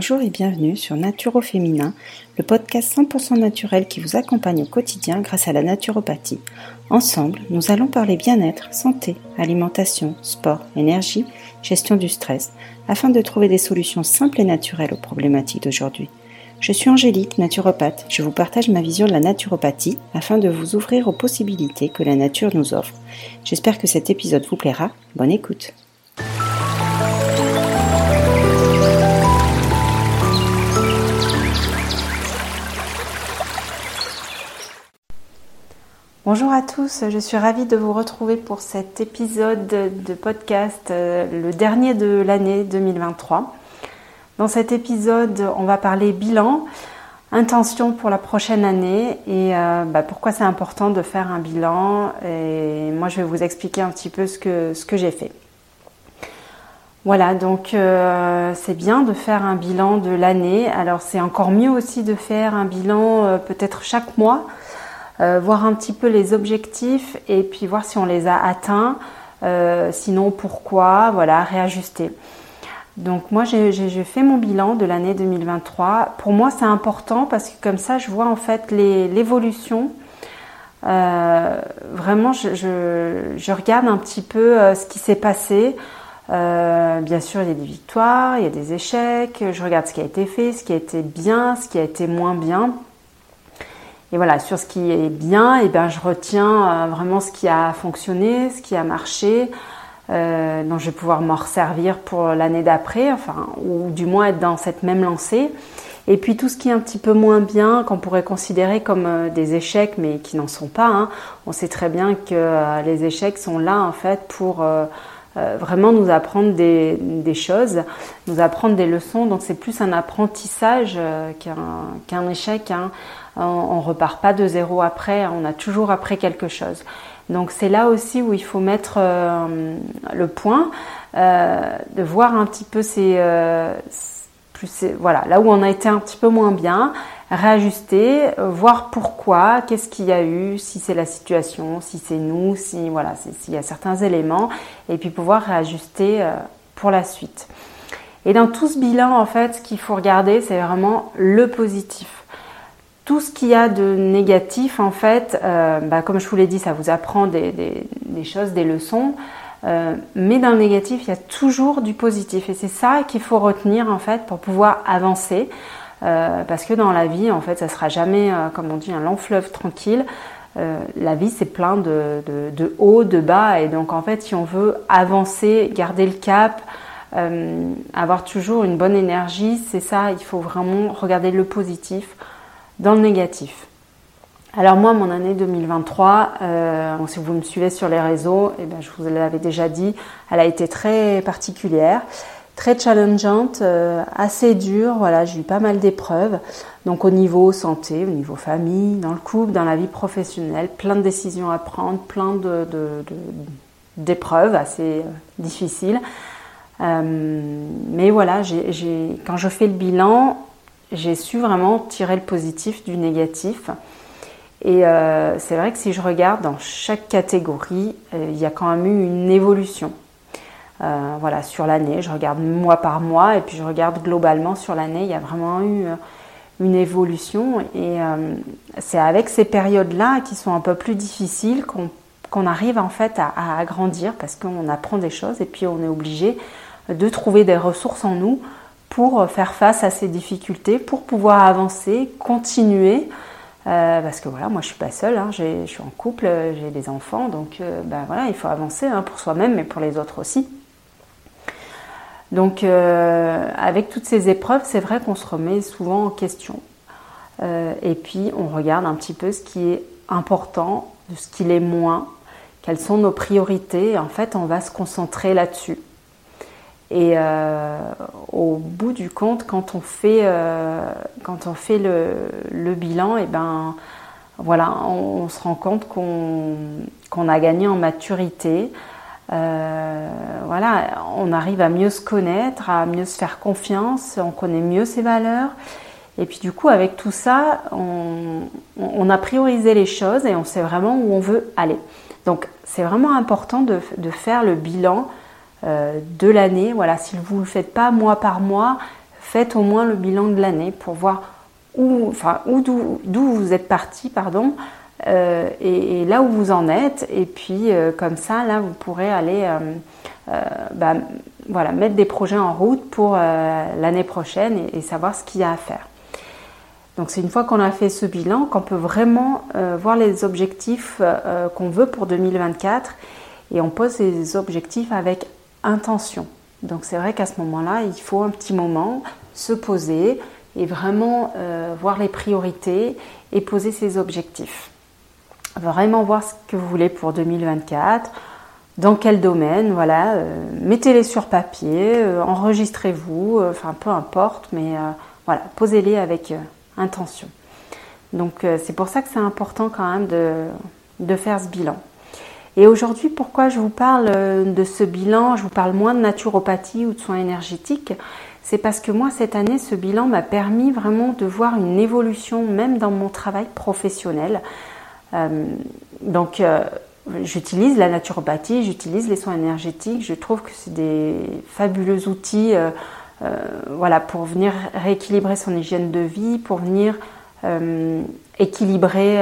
Bonjour et bienvenue sur Naturo Féminin, le podcast 100% naturel qui vous accompagne au quotidien grâce à la naturopathie. Ensemble, nous allons parler bien-être, santé, alimentation, sport, énergie, gestion du stress, afin de trouver des solutions simples et naturelles aux problématiques d'aujourd'hui. Je suis Angélique, naturopathe. Je vous partage ma vision de la naturopathie afin de vous ouvrir aux possibilités que la nature nous offre. J'espère que cet épisode vous plaira. Bonne écoute. Bonjour à tous, je suis ravie de vous retrouver pour cet épisode de podcast, euh, le dernier de l'année 2023. Dans cet épisode, on va parler bilan, intention pour la prochaine année et euh, bah, pourquoi c'est important de faire un bilan. Et moi, je vais vous expliquer un petit peu ce que, j'ai fait. Voilà, donc euh, c'est bien de faire un bilan de l'année. Alors c'est encore mieux aussi de faire un bilan peut-être chaque mois, voir un petit peu les objectifs et puis voir si on les a atteints. sinon pourquoi, voilà, réajuster. Donc moi j'ai fait mon bilan de l'année 2023. Pour moi c'est important parce que comme ça je vois en fait l'évolution. Euh, vraiment je, regarde un petit peu euh, ce qui s'est passé. Euh, bien sûr il y a des victoires, il y a des échecs. Je regarde ce qui a été fait, ce qui a été bien, ce qui a été moins bien. Et voilà, sur ce qui est bien, et eh ben, je retiens vraiment ce qui a fonctionné, ce qui a marché, euh, dont je vais pouvoir m'en resservir pour l'année d'après, enfin, ou du moins être dans cette même lancée. Et puis tout ce qui est un petit peu moins bien, qu'on pourrait considérer comme euh, des échecs, mais qui n'en sont pas. Hein. On sait très bien que euh, les échecs sont là en fait pour vraiment nous apprendre des, choses, nous apprendre des leçons. Donc c'est plus un apprentissage qu'un échec. Hein. On, ne repart pas de zéro après, on a toujours appris quelque chose. Donc c'est là aussi où il faut mettre euh, le point, euh, de voir un petit peu ces, euh, plus, voilà, là où on a été un petit peu moins bien, réajuster, voir pourquoi, qu'est-ce qu'il y a eu, si c'est la situation, si c'est nous, si voilà, s'il y a certains éléments, et puis pouvoir réajuster pour la suite. Et dans tout ce bilan, en fait, ce qu'il faut regarder, c'est vraiment le positif tout ce qu'il y a de négatif, en fait, euh, bah, comme je vous l'ai dit, ça vous apprend des, choses, des leçons. Euh, mais dans le négatif, il y a toujours du positif. Et c'est ça qu'il faut retenir, en fait, pour pouvoir avancer. Euh, parce que dans la vie, en fait, ça sera jamais, comme on dit, un long fleuve tranquille. la vie, c'est plein de, hauts, de bas. Et donc, en fait, si on veut avancer, garder le cap, avoir toujours une bonne énergie, c'est ça, il faut vraiment regarder le positif dans le négatif. Alors moi, mon année 2023, euh, si vous me suivez sur les réseaux, eh ben, je vous l'avais déjà dit, elle a été très particulière, très challengeante, euh, assez dure. Voilà, j'ai eu pas mal d'épreuves. Donc au niveau santé, au niveau famille, dans le couple, dans la vie professionnelle, plein de décisions à prendre, plein de, d'épreuves assez euh, difficiles. mais voilà, quand je fais le bilan, j'ai su vraiment tirer le positif du négatif. Et euh, c'est vrai que si je regarde dans chaque catégorie, euh, il y a quand même eu une évolution. Euh, voilà, sur l'année, je regarde mois par mois et puis je regarde globalement sur l'année, il y a vraiment eu une évolution. Et c'est avec ces périodes-là qui sont un peu plus difficiles qu'on arrive en fait à, agrandir parce qu'on apprend des choses et puis on est obligé de trouver des ressources en nous pour faire face à ces difficultés, pour pouvoir avancer, continuer. Euh, parce que voilà, moi je suis pas seule, hein, je suis en couple, j'ai des enfants, donc euh, ben il faut avancer hein, pour soi-même, mais pour les autres aussi. Donc euh, avec toutes ces épreuves, c'est vrai qu'on se remet souvent en question. et puis on regarde un petit peu ce qui est important, ce qui l'est moins, quelles sont nos priorités, en fait on va se concentrer là-dessus. Et euh, au bout du compte, quand on fait, euh, quand on fait le, bilan, et eh ben voilà, on, se rend compte qu'on a gagné en maturité. Euh, voilà, on arrive à mieux se connaître, à mieux se faire confiance, on connaît mieux ses valeurs. Et puis du coup, avec tout ça, on, a priorisé les choses et on sait vraiment où on veut aller. Donc c'est vraiment important de, de faire le bilan euh, de l'année. Voilà, si vous ne le faites pas mois par mois, faites au moins le bilan de l'année pour voir où, enfin, d'où vous êtes parti, pardon, euh, et, là où vous en êtes. Et puis euh, comme ça, là, vous pourrez aller euh, bah, voilà, mettre des projets en route pour l'année prochaine et, savoir ce qu'il y a à faire. Donc c'est une fois qu'on a fait ce bilan qu'on peut vraiment voir les objectifs qu'on veut pour 2024 et on pose ces objectifs avec intention. Donc c'est vrai qu'à ce moment-là, il faut un petit moment se poser et vraiment voir les priorités et poser ses objectifs vraiment voir ce que vous voulez pour 2024, dans quel domaine, voilà, euh, mettez-les sur papier, euh, enregistrez-vous, euh, enfin peu importe, mais voilà, posez-les avec intention. Donc c'est pour ça que c'est important quand même de, de, faire ce bilan. Et aujourd'hui, pourquoi je vous parle de ce bilan, je vous parle moins de naturopathie ou de soins énergétiques, c'est parce que moi, cette année, ce bilan m'a permis vraiment de voir une évolution, même dans mon travail professionnel. Euh, donc, euh, j'utilise la naturopathie, j'utilise les soins énergétiques. Je trouve que c'est des fabuleux outils euh, voilà, pour venir rééquilibrer son hygiène de vie, pour venir équilibrer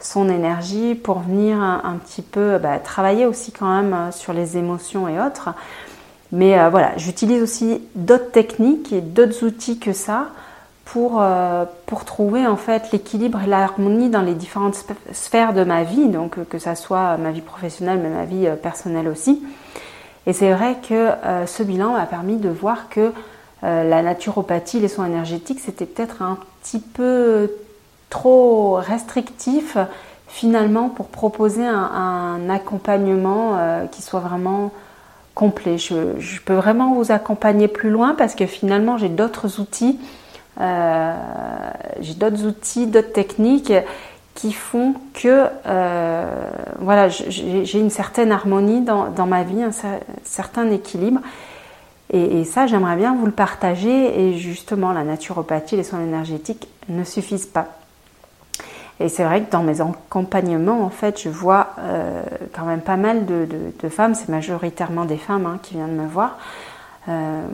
son énergie, pour venir un, petit peu bah, travailler aussi quand même sur les émotions et autres. Mais voilà, j'utilise aussi d'autres techniques et d'autres outils que ça pour, euh, pour trouver en fait l'équilibre et l'harmonie dans les différentes sphères de ma vie, donc euh, que ça soit ma vie professionnelle, mais ma vie euh, personnelle aussi. Et c'est vrai que ce bilan m'a permis de voir que la naturopathie, les soins énergétiques, c'était peut-être un petit peu trop restrictif finalement pour proposer un, accompagnement qui soit vraiment complet. Je, peux vraiment vous accompagner plus loin parce que finalement j'ai d'autres outils j'ai d'autres outils, d'autres techniques qui font que euh, voilà, j'ai une certaine harmonie dans, ma vie, un certain équilibre. Et, ça, j'aimerais bien vous le partager. Et justement, la naturopathie, les soins énergétiques ne suffisent pas. Et c'est vrai que dans mes accompagnements, en fait, je vois euh, quand même pas mal de, femmes, c'est majoritairement des femmes hein, qui viennent me voir,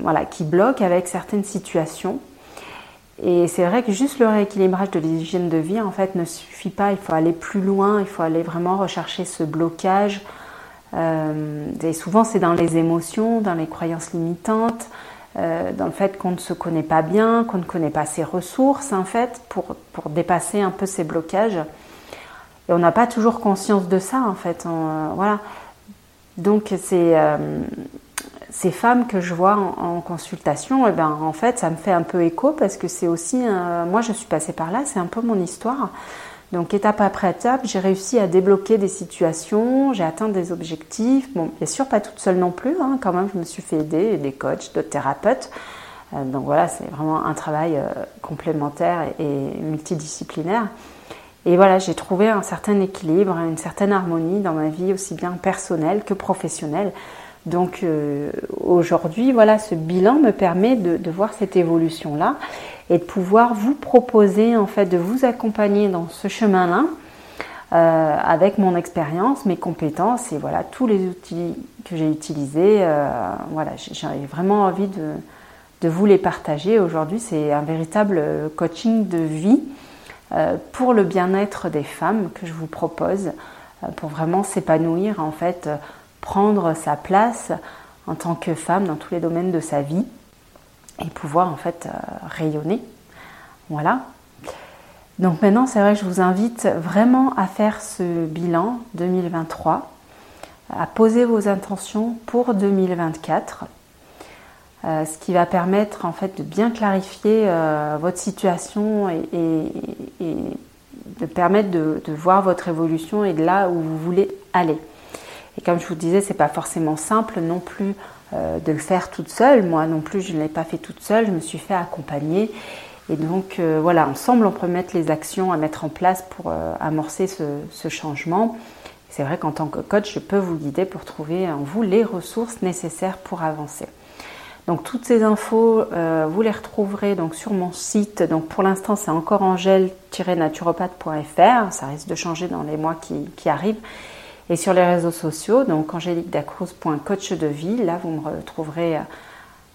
voilà, qui bloquent avec certaines situations et c'est vrai que juste le rééquilibrage de l'hygiène de vie en fait ne suffit pas. Il faut aller plus loin, il faut aller vraiment rechercher ce blocage. Euh, et souvent c'est dans les émotions, dans les croyances limitantes, euh, dans le fait qu'on ne se connaît pas bien, qu'on ne connaît pas ses ressources en fait pour, pour dépasser un peu ces blocages. Et on n'a pas toujours conscience de ça en fait. Euh, voilà. Donc c'est ces femmes que je vois en, consultation, eh ben, en fait, ça me fait un peu écho parce que c'est aussi, moi je suis passée par là, c'est un peu mon histoire. Donc étape après étape, j'ai réussi à débloquer des situations, j'ai atteint des objectifs. Bon, bien sûr, pas toute seule non plus, hein, quand même, je me suis fait aider, des coachs, d'autres thérapeutes. Euh, donc voilà, c'est vraiment un travail euh, complémentaire et, et, multidisciplinaire. Et voilà, j'ai trouvé un certain équilibre, une certaine harmonie dans ma vie, aussi bien personnelle que professionnelle. Donc euh, aujourd'hui, voilà, ce bilan me permet de, voir cette évolution-là et de pouvoir vous proposer en fait de vous accompagner dans ce chemin-là euh, avec mon expérience, mes compétences et voilà tous les outils que j'ai utilisés. Euh, voilà, j'ai vraiment envie de, de, vous les partager. Aujourd'hui, c'est un véritable coaching de vie pour le bien-être des femmes que je vous propose pour vraiment s'épanouir en fait prendre sa place en tant que femme dans tous les domaines de sa vie et pouvoir en fait euh, rayonner. Voilà. Donc maintenant, c'est vrai que je vous invite vraiment à faire ce bilan 2023, à poser vos intentions pour 2024, euh, ce qui va permettre en fait de bien clarifier euh, votre situation et, de permettre de, de, voir votre évolution et de là où vous voulez aller. Et comme je vous disais, c'est pas forcément simple non plus euh, de le faire toute seule. Moi non plus, je ne l'ai pas fait toute seule. Je me suis fait accompagner. Et donc euh, voilà, ensemble, on peut mettre les actions à mettre en place pour euh, amorcer ce, changement. C'est vrai qu'en tant que coach, je peux vous guider pour trouver en vous les ressources nécessaires pour avancer. Donc toutes ces infos, vous les retrouverez donc sur mon site. Donc pour l'instant, c'est encore angèle-naturopathe.fr. Ça risque de changer dans les mois qui arrivent. Et sur les réseaux sociaux, donc angéliquedacruz.coach de vie, là vous me retrouverez euh,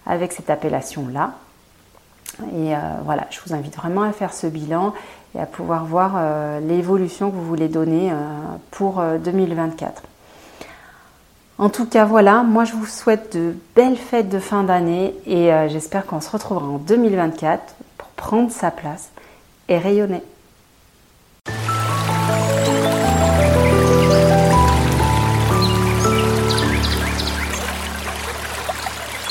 avec cette appellation-là. Et voilà, je vous invite vraiment à faire ce bilan et à pouvoir voir l'évolution que vous voulez donner pour 2024. En tout cas, voilà, moi je vous souhaite de belles fêtes de fin d'année et j'espère qu'on se retrouvera en 2024 pour prendre sa place et rayonner.